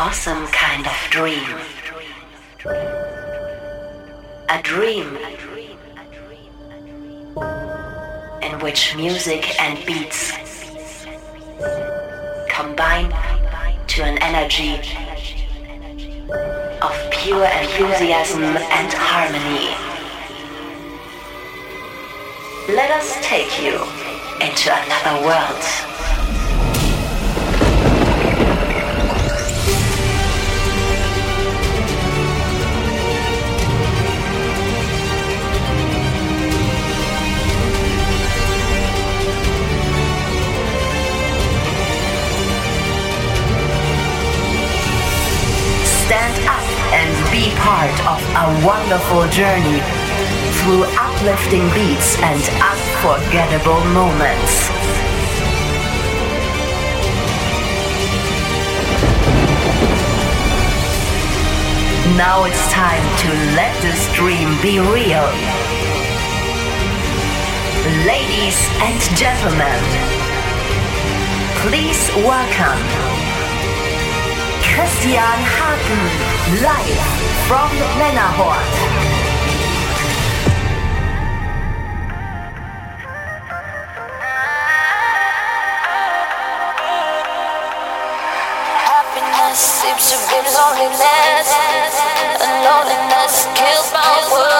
awesome kind of dream. A dream in which music and beats combine to an energy of pure enthusiasm and harmony. Let us take you into another world. Part of a wonderful journey through uplifting beats and unforgettable moments. Now it's time to let this dream be real. Ladies and gentlemen, please welcome Christian Harten, live from Männerhort. seems to be loneliness And loneliness kills my world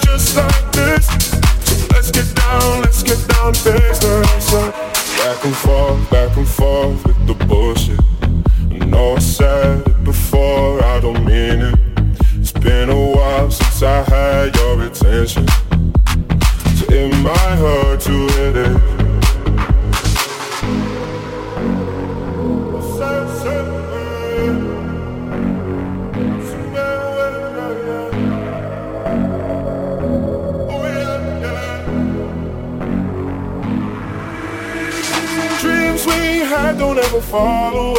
don't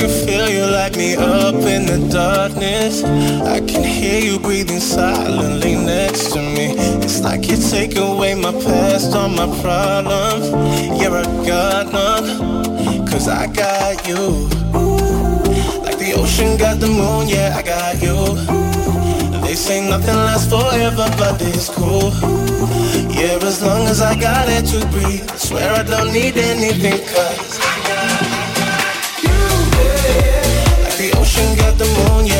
can feel you light me up in the darkness. I can hear you breathing silently next to me. It's like you take away my past, all my problems. You're a god, none, cause I got you. Like the ocean got the moon, yeah, I got you. They say nothing lasts forever, but it's cool. Yeah, as long as I got it to breathe. I swear I don't need anything, cause the moon, yeah.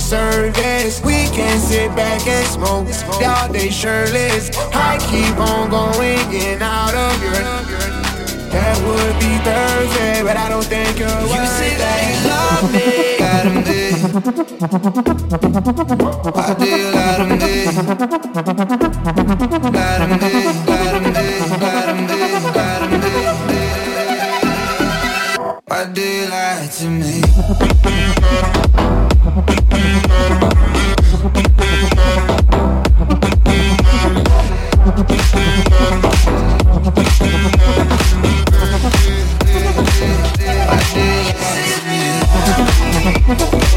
service. We can sit back and smoke all day shirtless. I keep on going in out of your. That would be perfect, but I don't think you're you worth say that you love me. Got him there. Why do you got him there? Got him there, got him there, got him there, got. Why do you lie to me? Mm-hmm.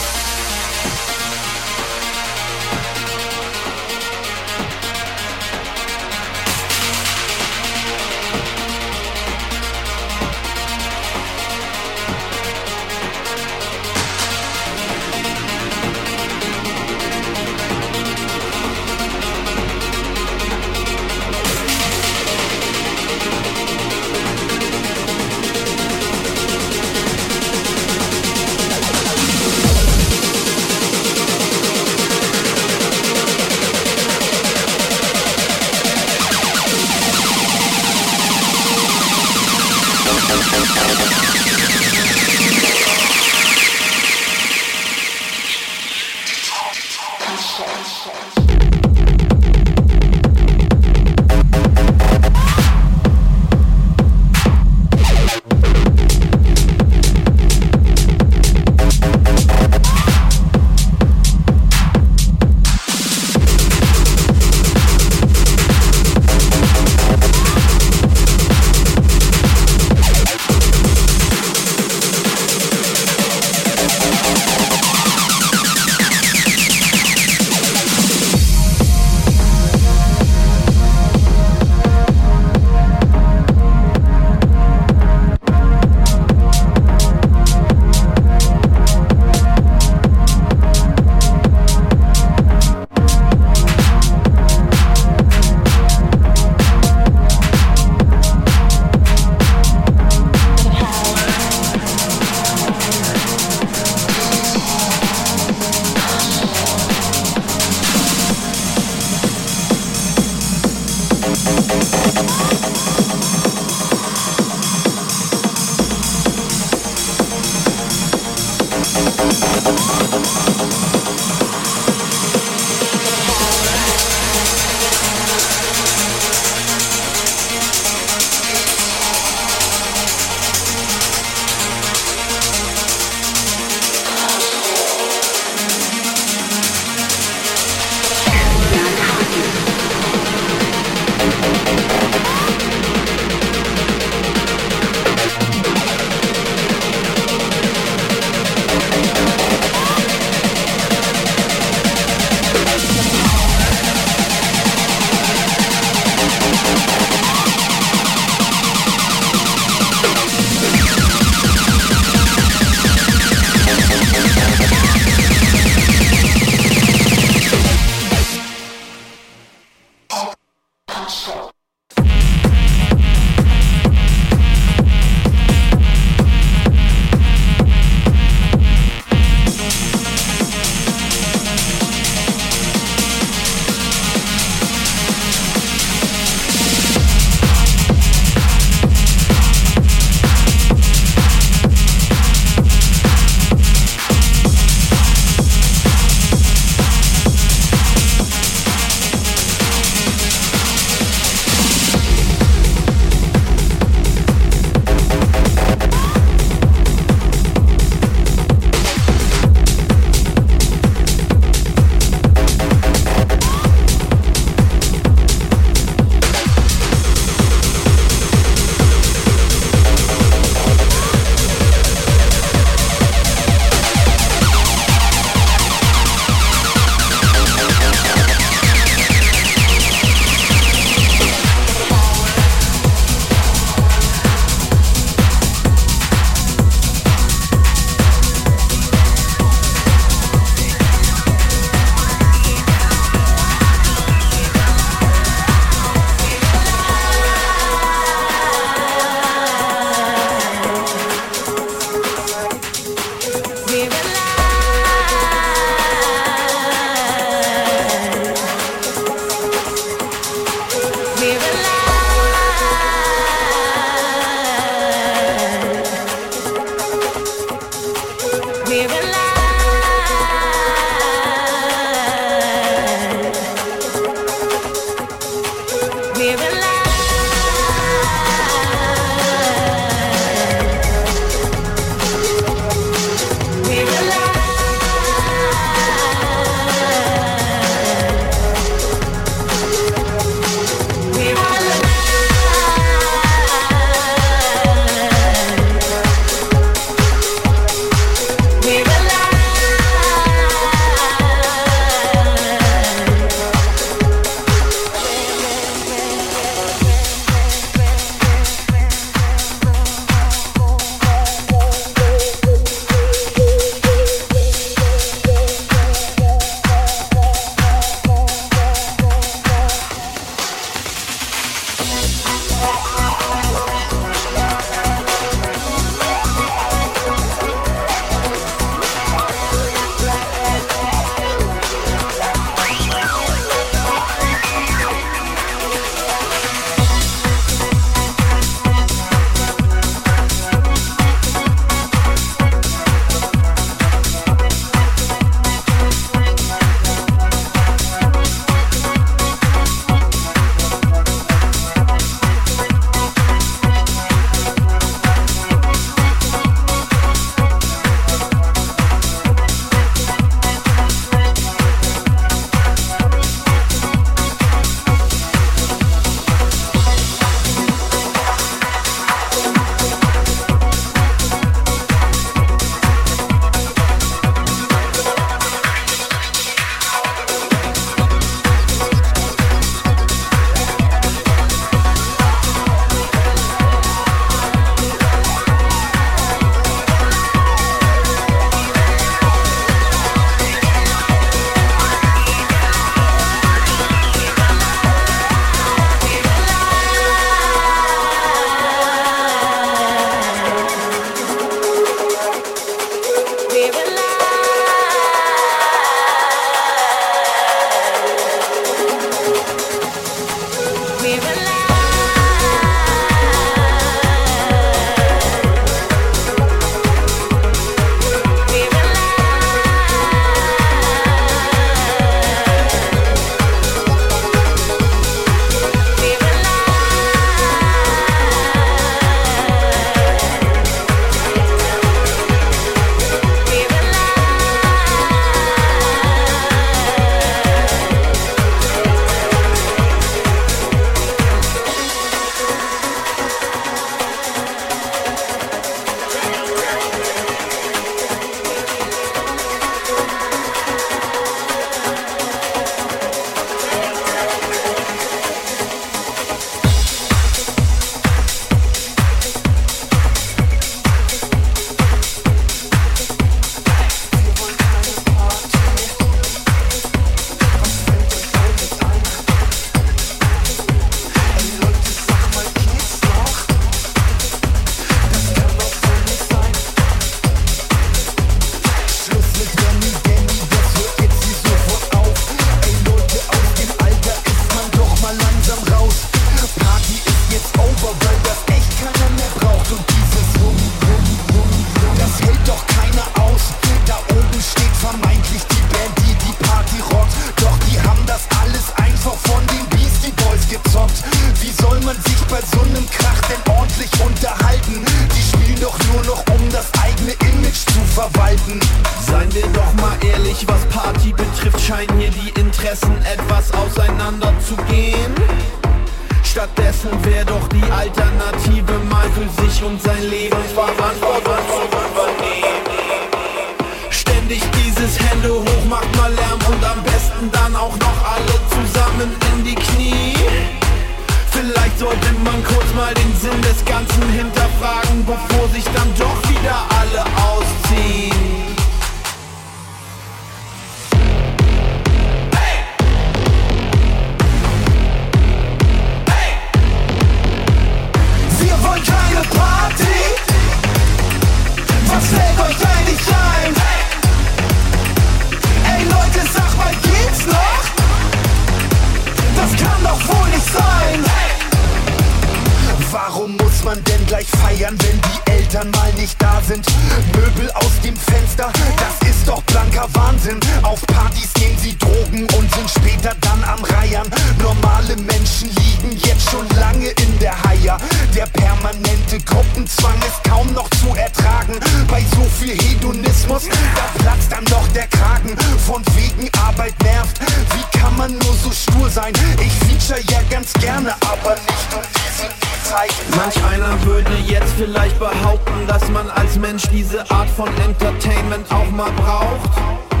Wahnsinn. Auf Partys nehmen sie Drogen und sind später dann am Reiern. Normale Menschen liegen jetzt schon lange in der Haier. Der permanente Gruppenzwang ist kaum noch zu ertragen. Bei so viel Hedonismus, da platzt dann doch der Kragen. Von wegen Arbeit nervt. Wie kann man nur so stur sein? Ich feature ja ganz gerne, aber nicht um diese Zeit. Manch einer würde jetzt vielleicht behaupten, dass man als Mensch diese Art von Entertainment auch mal braucht.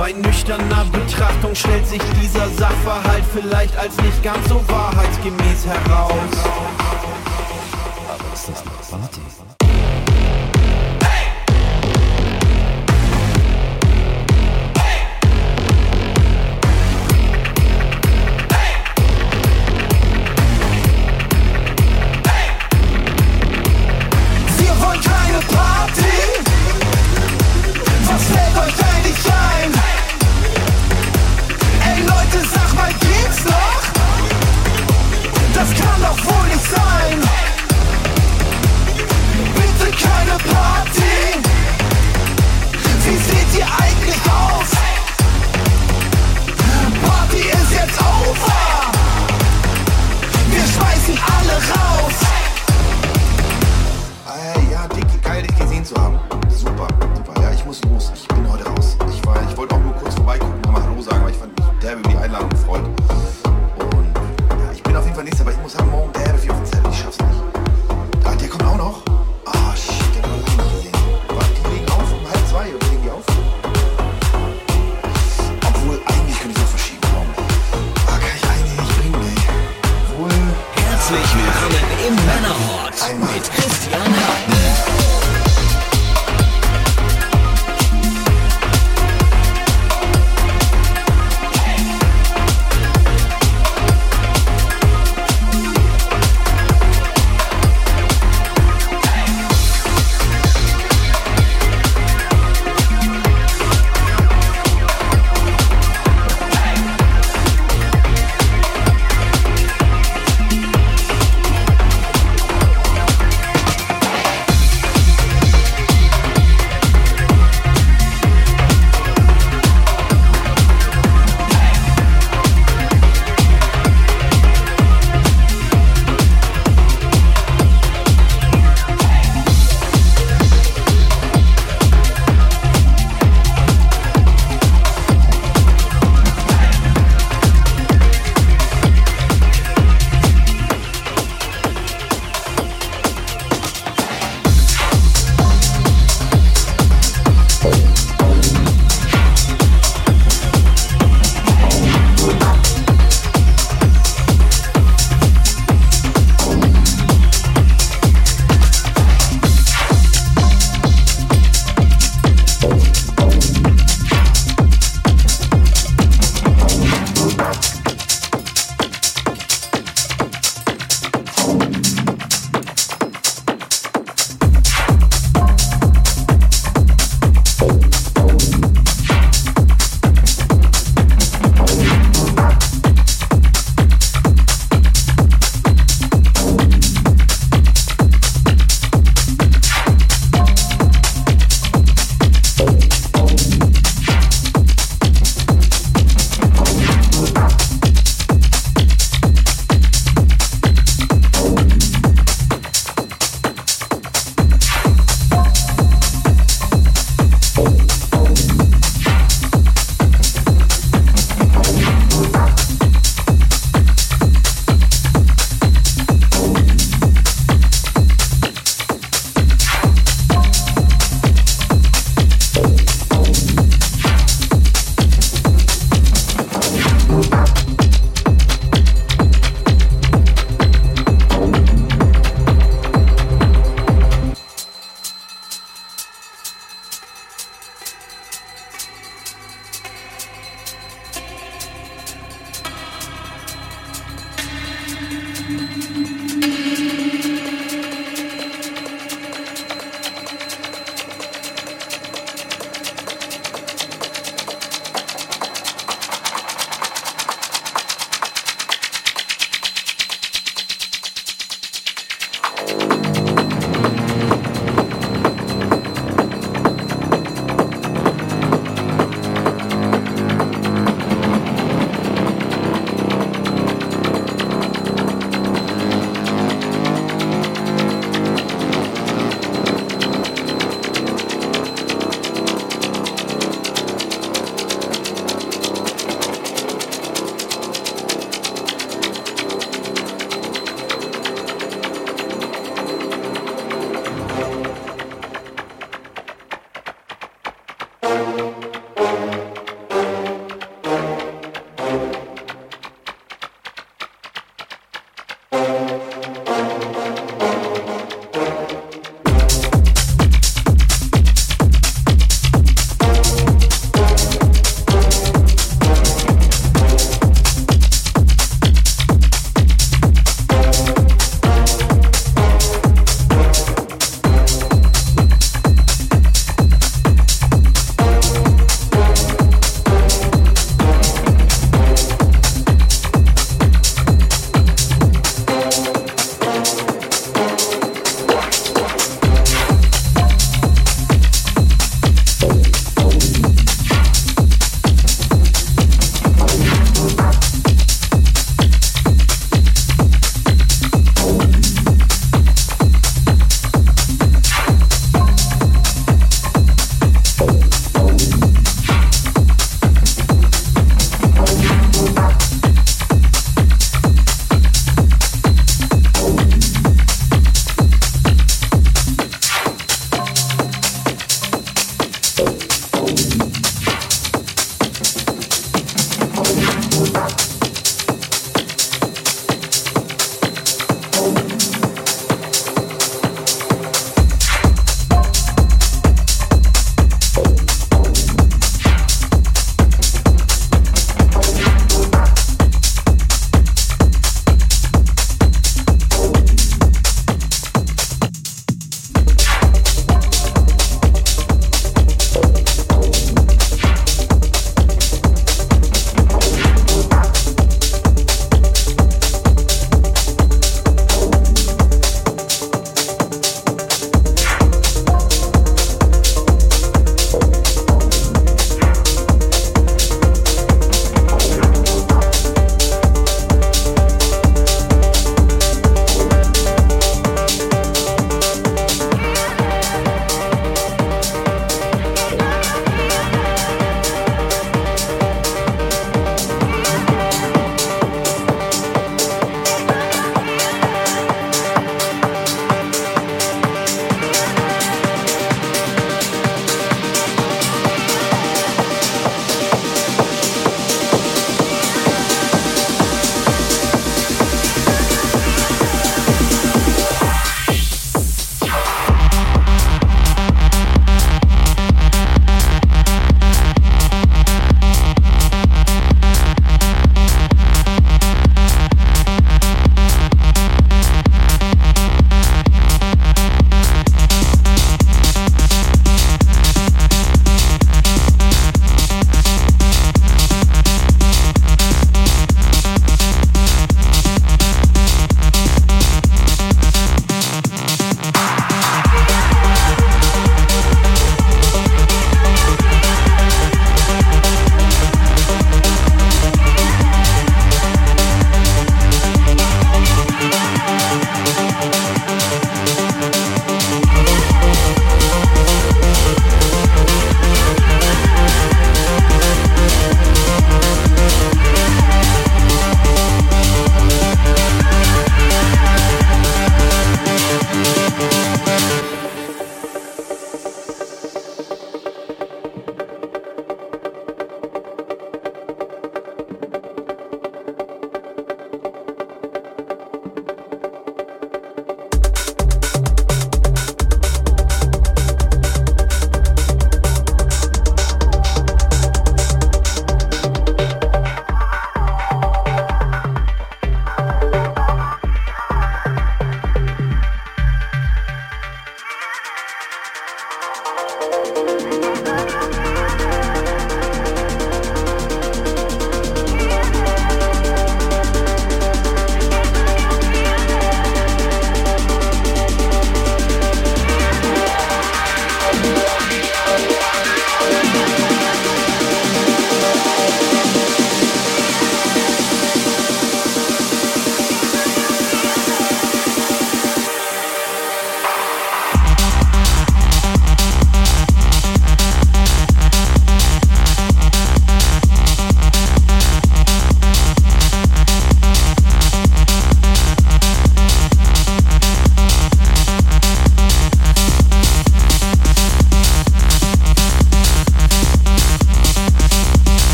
Bei nüchterner Betrachtung stellt sich dieser Sachverhalt vielleicht als nicht ganz so wahrheitsgemäß heraus.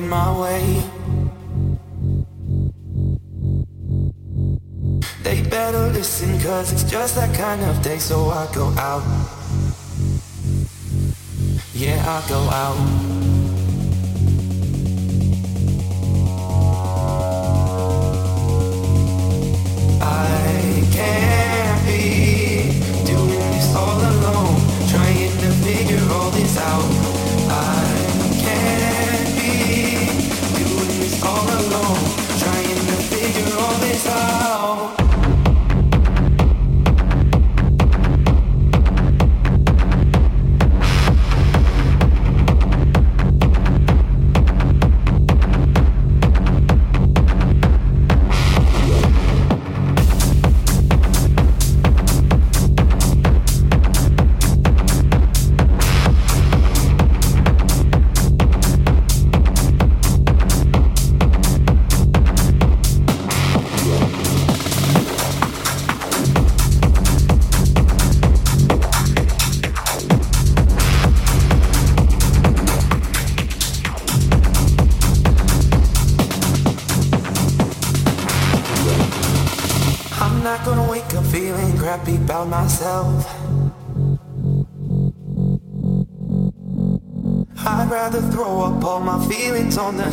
In my way.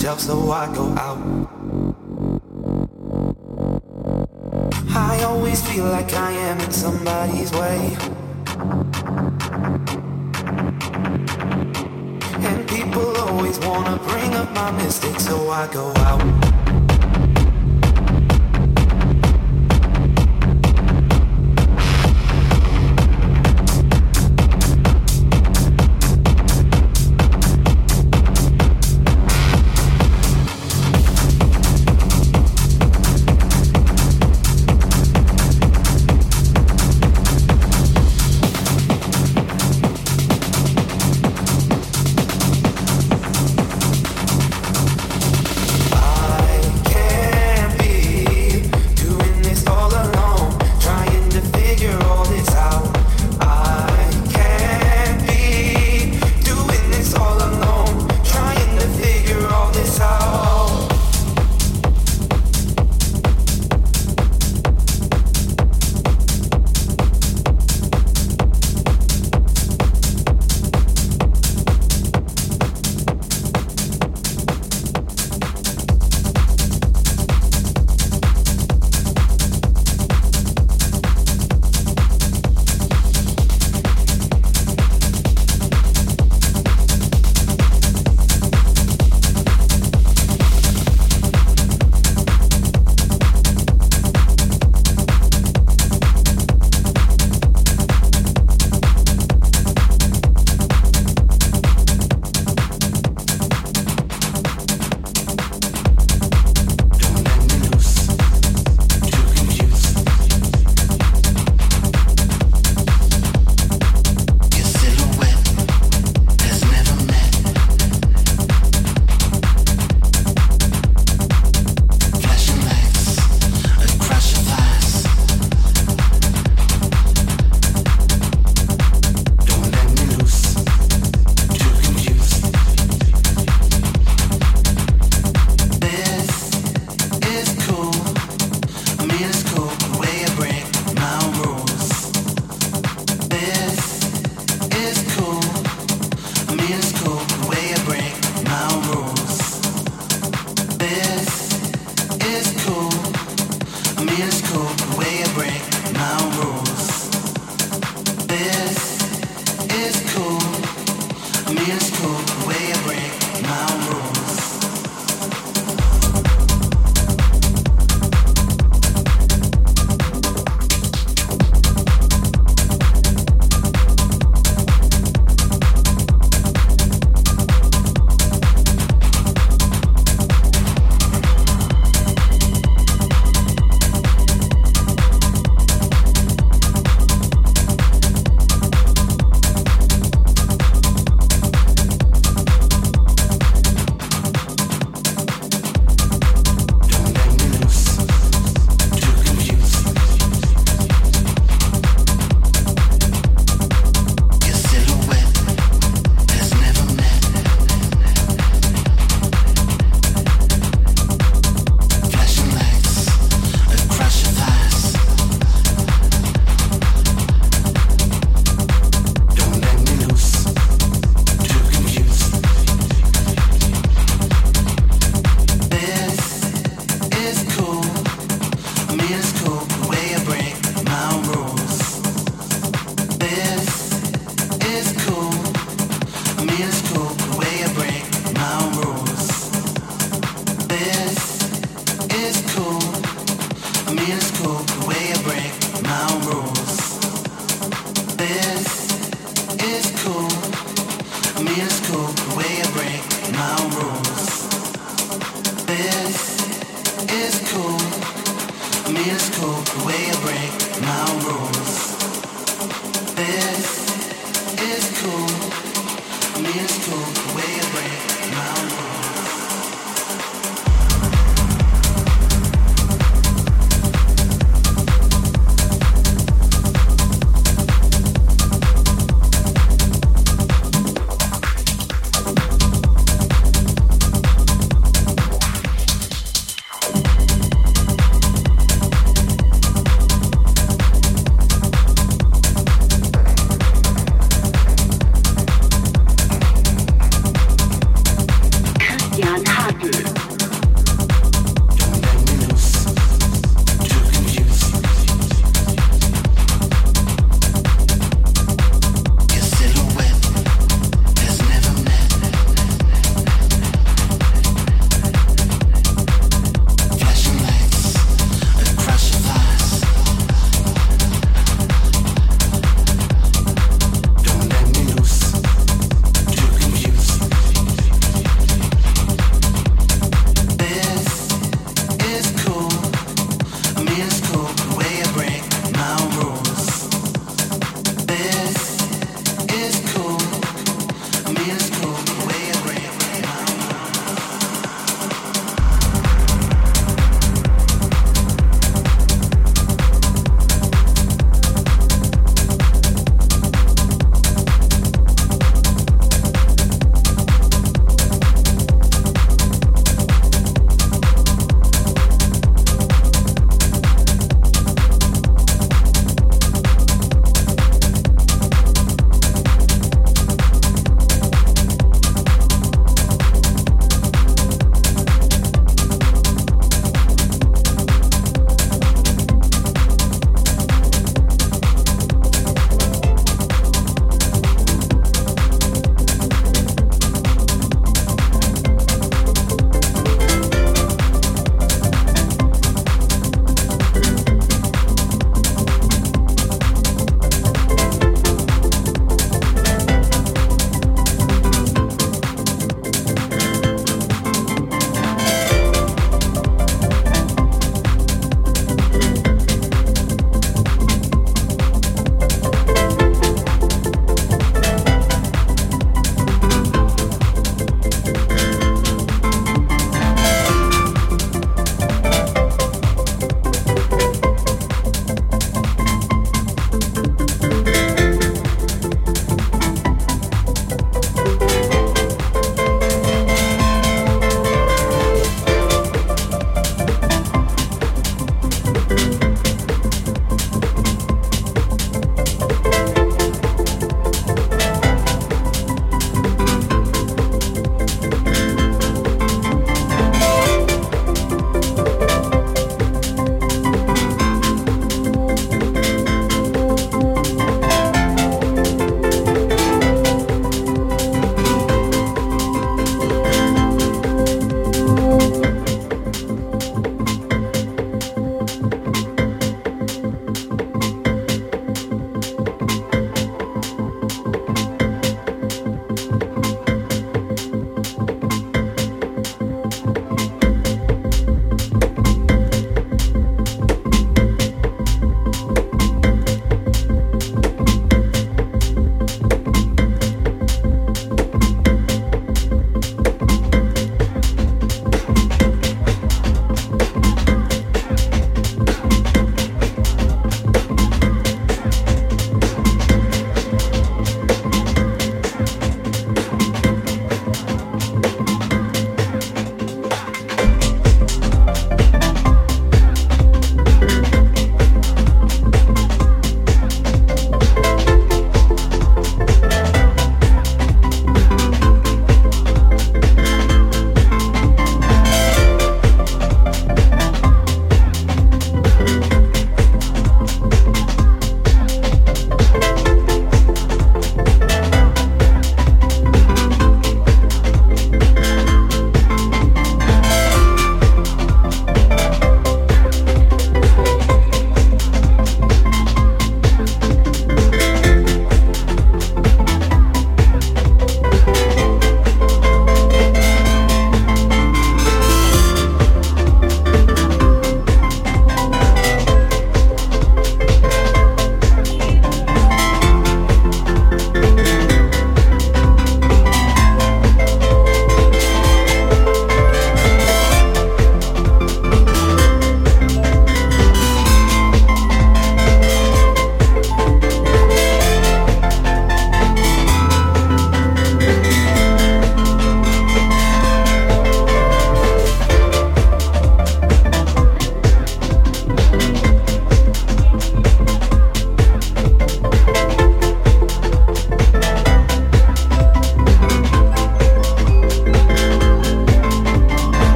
So I go out. I always feel like I am in somebody's way. And people always wanna bring up my mistakes, so I go out.